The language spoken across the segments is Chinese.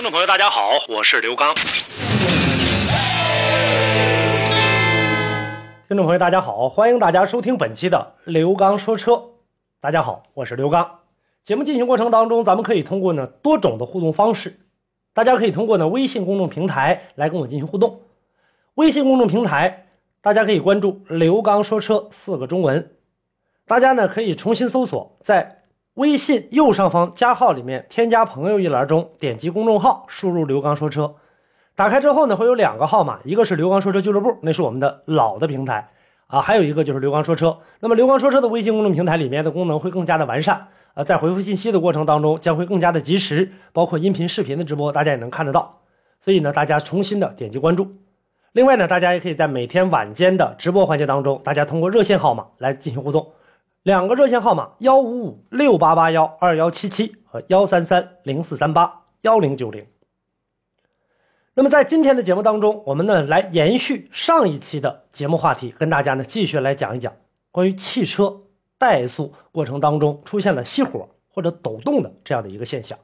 听众朋友，大家好，我是刘刚。听众朋友，大家好，欢迎大家收听本期的刘刚说车。大家好，我是刘刚。节目进行过程当中，咱们可以通过呢多种的互动方式，大家可以通过呢微信公众平台来跟我进行互动。微信公众平台，大家可以关注“刘刚说车”四个中文。大家呢可以重新搜索，在微信右上方加号里面添加朋友一栏中点击公众号，输入“刘刚说车”。打开之后呢，会有两个号码，一个是“刘刚说车俱乐部”，那是我们的老的平台啊，还有一个就是“刘刚说车”。那么“刘刚说车”的微信公众平台里面的功能会更加的完善，呃，在回复信息的过程当中将会更加的及时，包括音频、视频的直播，大家也能看得到。所以呢，大家重新的点击关注。另外呢，大家也可以在每天晚间的直播环节当中，大家通过热线号码来进行互动。两个热线号码：幺五五六八八幺二幺七七和幺三三零四三八幺零九零。那么在今天的节目当中，我们呢来延续上一期的节目话题，跟大家呢继续来讲一讲关于汽车怠速过程当中出现了熄火或者抖动的这样的一个现象。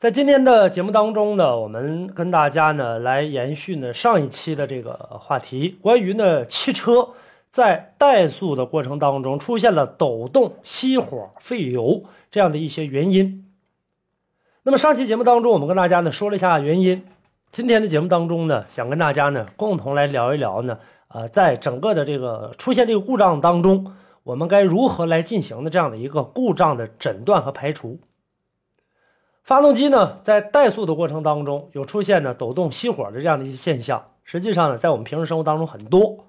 在今天的节目当中呢，我们跟大家呢来延续呢上一期的这个话题，关于呢汽车。在怠速的过程当中，出现了抖动、熄火、费油这样的一些原因。那么上期节目当中，我们跟大家呢说了一下原因。今天的节目当中呢，想跟大家呢共同来聊一聊呢，呃，在整个的这个出现这个故障当中，我们该如何来进行的这样的一个故障的诊断和排除。发动机呢，在怠速的过程当中有出现呢抖动、熄火的这样的一些现象，实际上呢，在我们平时生活当中很多。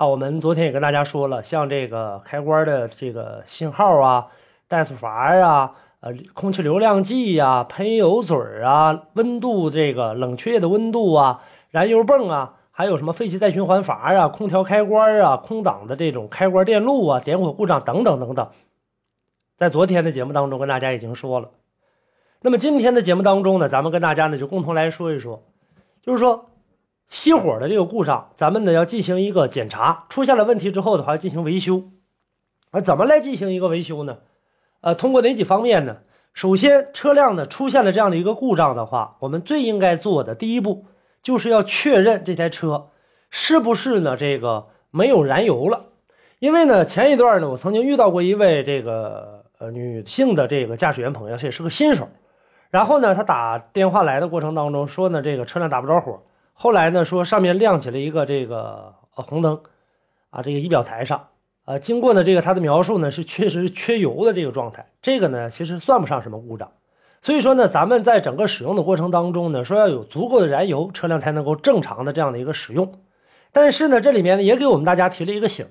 啊，我们昨天也跟大家说了，像这个开关的这个信号啊、怠速阀啊、呃空气流量计呀、喷油嘴啊、温度这个冷却液的温度啊、燃油泵啊，还有什么废气再循环阀啊、空调开关啊、空挡的这种开关电路啊、点火故障等等等等，在昨天的节目当中跟大家已经说了。那么今天的节目当中呢，咱们跟大家呢就共同来说一说，就是说。熄火的这个故障，咱们呢要进行一个检查，出现了问题之后的话，要进行维修。啊，怎么来进行一个维修呢？呃，通过哪几方面呢？首先，车辆呢出现了这样的一个故障的话，我们最应该做的第一步，就是要确认这台车是不是呢这个没有燃油了。因为呢，前一段呢，我曾经遇到过一位这个呃女性的这个驾驶员朋友，这也是个新手。然后呢，他打电话来的过程当中说呢，这个车辆打不着火。后来呢，说上面亮起了一个这个呃红灯，啊，这个仪表台上，呃，经过呢这个他的描述呢是确实缺油的这个状态，这个呢其实算不上什么故障，所以说呢，咱们在整个使用的过程当中呢，说要有足够的燃油，车辆才能够正常的这样的一个使用。但是呢，这里面呢也给我们大家提了一个醒，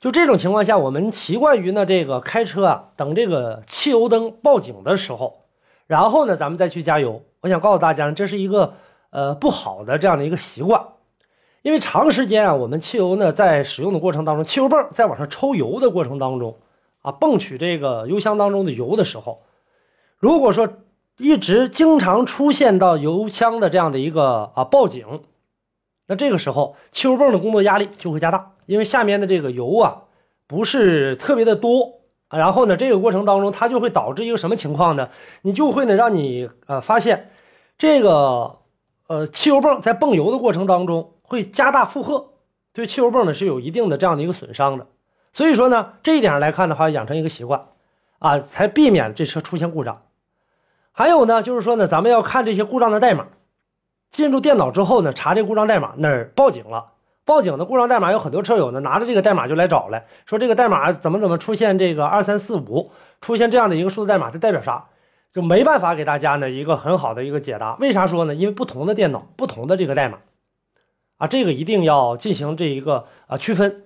就这种情况下，我们习惯于呢这个开车啊，等这个汽油灯报警的时候，然后呢咱们再去加油。我想告诉大家，这是一个。呃，不好的这样的一个习惯，因为长时间啊，我们汽油呢在使用的过程当中，汽油泵在往上抽油的过程当中啊，泵取这个油箱当中的油的时候，如果说一直经常出现到油箱的这样的一个啊报警，那这个时候汽油泵的工作压力就会加大，因为下面的这个油啊不是特别的多，然后呢，这个过程当中它就会导致一个什么情况呢？你就会呢让你呃发现这个。呃，汽油泵在泵油的过程当中会加大负荷，对汽油泵呢是有一定的这样的一个损伤的。所以说呢，这一点来看的话，养成一个习惯，啊，才避免这车出现故障。还有呢，就是说呢，咱们要看这些故障的代码，进入电脑之后呢，查这故障代码哪儿报警了，报警的故障代码有很多车友呢拿着这个代码就来找来说这个代码怎么怎么出现这个二三四五出现这样的一个数字代码，这代表啥？就没办法给大家呢一个很好的一个解答。为啥说呢？因为不同的电脑、不同的这个代码，啊，这个一定要进行这一个啊区分。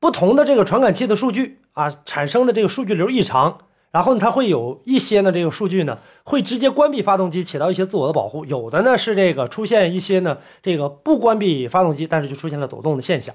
不同的这个传感器的数据啊产生的这个数据流异常，然后呢，它会有一些呢这个数据呢会直接关闭发动机，起到一些自我的保护；有的呢是这个出现一些呢这个不关闭发动机，但是就出现了抖动的现象。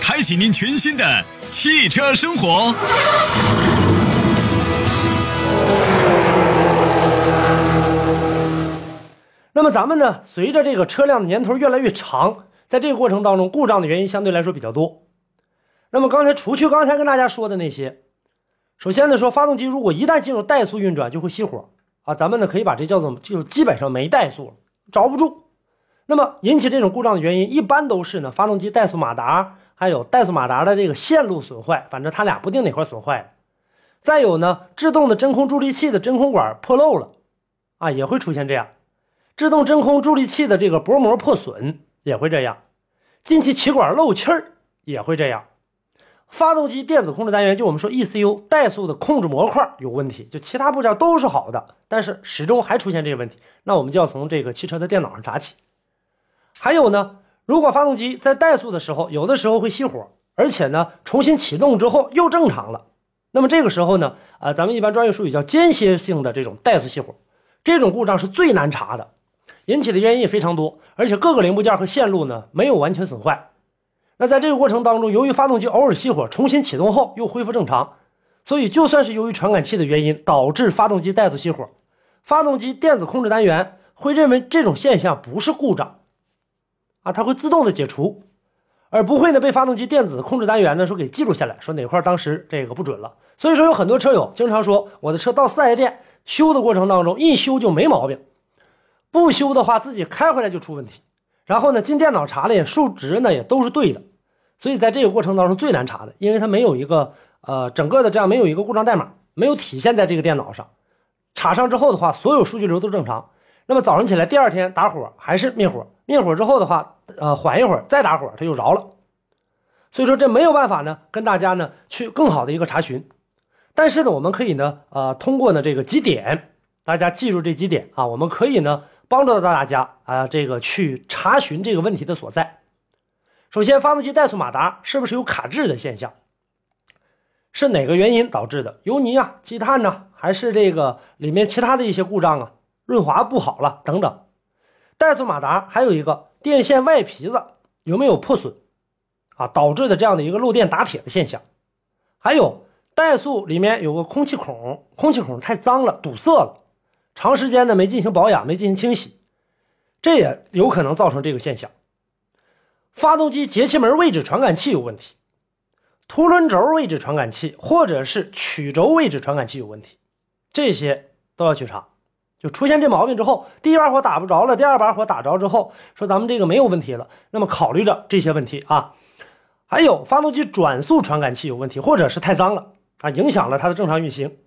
开启您全新的汽车生活。那么咱们呢，随着这个车辆的年头越来越长，在这个过程当中，故障的原因相对来说比较多。那么刚才除去刚才跟大家说的那些，首先呢说发动机如果一旦进入怠速运转就会熄火啊，咱们呢可以把这叫做就基本上没怠速了，着不住。那么引起这种故障的原因一般都是呢发动机怠速马达还有怠速马达的这个线路损坏，反正它俩不定哪块损坏了。再有呢制动的真空助力器的真空管破漏了啊，也会出现这样。制动真空助力器的这个薄膜破损也会这样，进气气管漏气儿也会这样。发动机电子控制单元，就我们说 ECU 怠速的控制模块有问题，就其他部件都是好的，但是始终还出现这个问题，那我们就要从这个汽车的电脑上查起。还有呢，如果发动机在怠速的时候，有的时候会熄火，而且呢重新启动之后又正常了，那么这个时候呢，啊，咱们一般专业术语叫间歇性的这种怠速熄火，这种故障是最难查的，引起的原因也非常多，而且各个零部件和线路呢没有完全损坏。那在这个过程当中，由于发动机偶尔熄火，重新启动后又恢复正常，所以就算是由于传感器的原因导致发动机怠速熄火，发动机电子控制单元会认为这种现象不是故障，啊，它会自动的解除，而不会呢被发动机电子控制单元呢说给记录下来，说哪块当时这个不准了。所以说有很多车友经常说我的车到四 S 店修的过程当中一修就没毛病，不修的话自己开回来就出问题，然后呢进电脑查了数值呢也都是对的。所以在这个过程当中最难查的，因为它没有一个呃整个的这样没有一个故障代码，没有体现在这个电脑上。插上之后的话，所有数据流都正常。那么早上起来第二天打火还是灭火，灭火之后的话，呃缓一会儿再打火，它就着了。所以说这没有办法呢，跟大家呢去更好的一个查询。但是呢，我们可以呢呃通过呢这个几点，大家记住这几点啊，我们可以呢帮助到大家啊这个去查询这个问题的所在。首先，发动机怠速马达是不是有卡滞的现象？是哪个原因导致的？油泥啊、积碳呢，还是这个里面其他的一些故障啊？润滑不好了等等。怠速马达还有一个电线外皮子有没有破损啊？导致的这样的一个漏电打铁的现象。还有怠速里面有个空气孔，空气孔太脏了，堵塞了，长时间的没进行保养、没进行清洗，这也有可能造成这个现象。发动机节气门位置传感器有问题，凸轮轴位置传感器或者是曲轴位置传感器有问题，这些都要去查。就出现这毛病之后，第一把火打不着了，第二把火打着之后，说咱们这个没有问题了。那么考虑着这些问题啊，还有发动机转速传感器有问题，或者是太脏了啊，影响了它的正常运行。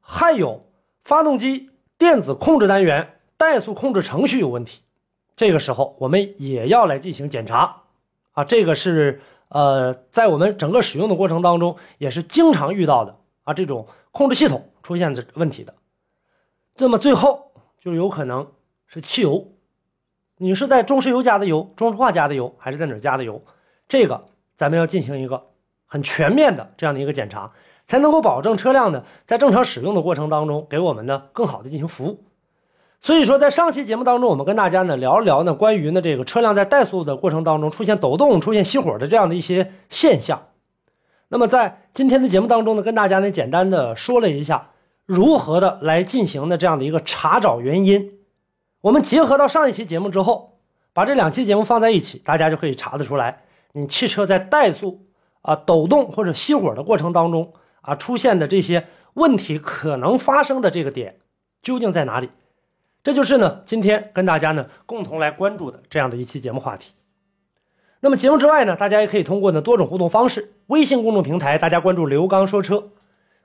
还有发动机电子控制单元怠速控制程序有问题。这个时候，我们也要来进行检查，啊，这个是呃，在我们整个使用的过程当中，也是经常遇到的啊，这种控制系统出现这问题的。那么最后就有可能是汽油，你是在中石油加的油、中石化加的油，还是在哪加的油？这个咱们要进行一个很全面的这样的一个检查，才能够保证车辆呢在正常使用的过程当中，给我们呢更好的进行服务。所以说，在上期节目当中，我们跟大家呢聊一聊呢关于呢这个车辆在怠速的过程当中出现抖动、出现熄火的这样的一些现象。那么在今天的节目当中呢，跟大家呢简单的说了一下如何的来进行的这样的一个查找原因。我们结合到上一期节目之后，把这两期节目放在一起，大家就可以查得出来，你汽车在怠速啊抖动或者熄火的过程当中啊出现的这些问题可能发生的这个点究竟在哪里？这就是呢，今天跟大家呢共同来关注的这样的一期节目话题。那么节目之外呢，大家也可以通过呢多种互动方式，微信公众平台大家关注刘刚说车，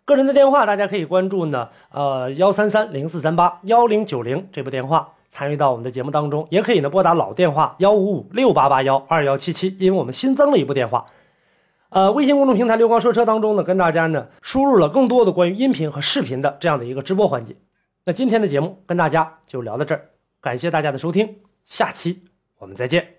个人的电话大家可以关注呢，呃幺三三零四三八幺零九零这部电话参与到我们的节目当中，也可以呢拨打老电话幺五五六八八幺二幺七七，因为我们新增了一部电话。呃，微信公众平台“刘光说车”当中呢，跟大家呢输入了更多的关于音频和视频的这样的一个直播环节。那今天的节目跟大家就聊到这儿，感谢大家的收听，下期我们再见。